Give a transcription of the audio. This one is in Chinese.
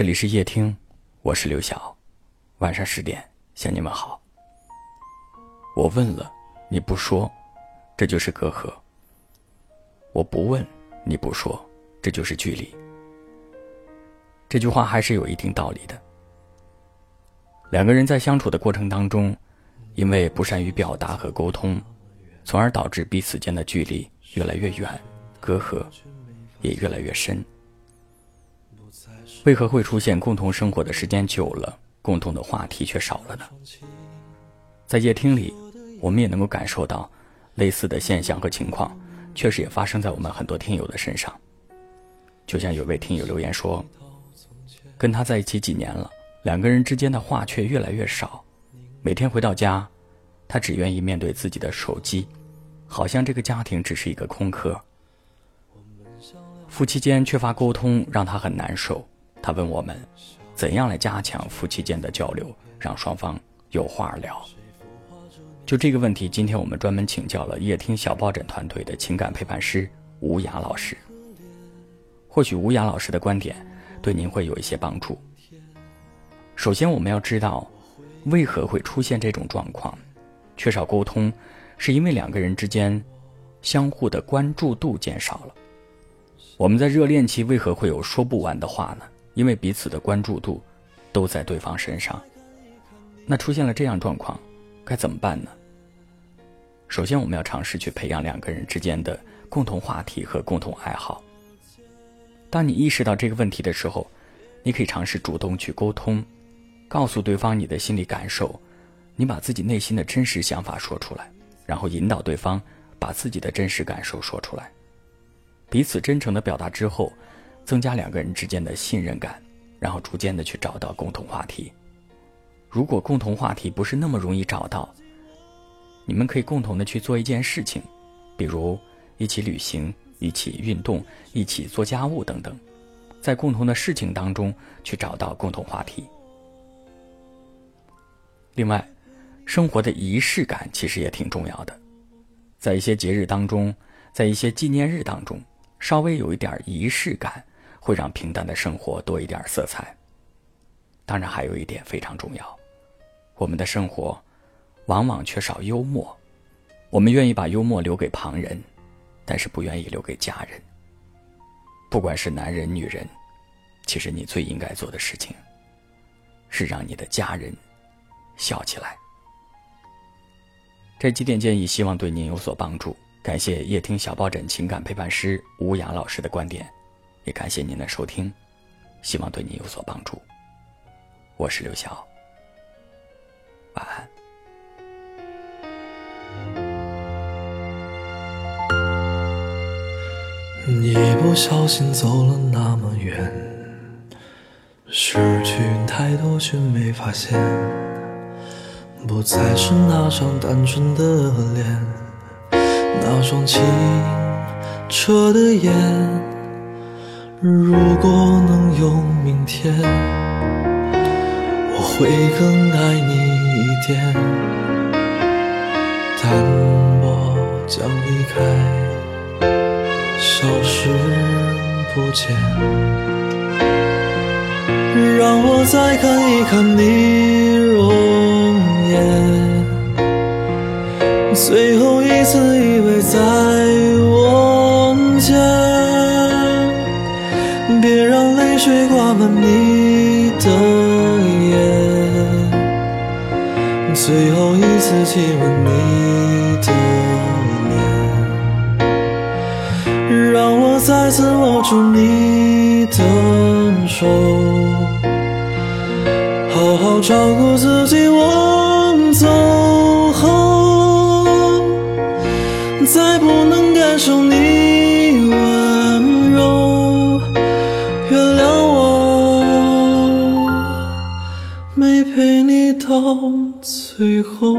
这里是夜听，我是刘晓。晚上十点向你们好。我问了，你不说，这就是隔阂；我不问，你不说，这就是距离。这句话还是有一定道理的。两个人在相处的过程当中，因为不善于表达和沟通，从而导致彼此间的距离越来越远，隔阂也越来越深。为何会出现共同生活的时间久了，共同的话题却少了呢？在夜听里，我们也能够感受到类似的现象和情况，确实也发生在我们很多听友的身上。就像有位听友留言说，跟他在一起几年了。两个人之间的话却越来越少，每天回到家，他只愿意面对自己的手机，好像这个家庭只是一个空壳。夫妻间缺乏沟通，让他很难受。他问我们，怎样来加强夫妻间的交流，让双方有话聊？就这个问题，今天我们专门请教了夜听小抱枕团队的情感陪伴师吴雅老师。或许吴雅老师的观点对您会有一些帮助。首先，我们要知道，为何会出现这种状况？缺少沟通，是因为两个人之间相互的关注度减少了。我们在热恋期为何会有说不完的话呢？因为彼此的关注度都在对方身上。那出现了这样状况，该怎么办呢？首先，我们要尝试去培养两个人之间的共同话题和共同爱好。当你意识到这个问题的时候，你可以尝试主动去沟通。告诉对方你的心理感受，你把自己内心的真实想法说出来，然后引导对方把自己的真实感受说出来。彼此真诚的表达之后，增加两个人之间的信任感，然后逐渐的去找到共同话题。如果共同话题不是那么容易找到，你们可以共同的去做一件事情，比如一起旅行、一起运动、一起做家务等等，在共同的事情当中去找到共同话题。另外，生活的仪式感其实也挺重要的，在一些节日当中，在一些纪念日当中，稍微有一点仪式感，会让平淡的生活多一点色彩。当然，还有一点非常重要，我们的生活往往缺少幽默，我们愿意把幽默留给旁人，但是不愿意留给家人。不管是男人女人，其实你最应该做的事情，是让你的家人。笑起来。这几点建议，希望对您有所帮助。感谢夜听小抱枕情感陪伴师吴雅老师的观点，也感谢您的收听，希望对您有所帮助。我是刘晓，晚安。一不小心走了那么远，失去太多却没发现。不再是那张单纯的脸，那双清澈的眼。如果能有明天，我会更爱你一点。但我将离开，消失不见。让我再看一看你容颜。最后一次依偎在水挂满你的眼。最后一次亲吻你的脸，让我再次握住你的手，好好照顾自己。我。走后，再不能感受你没陪你到最后。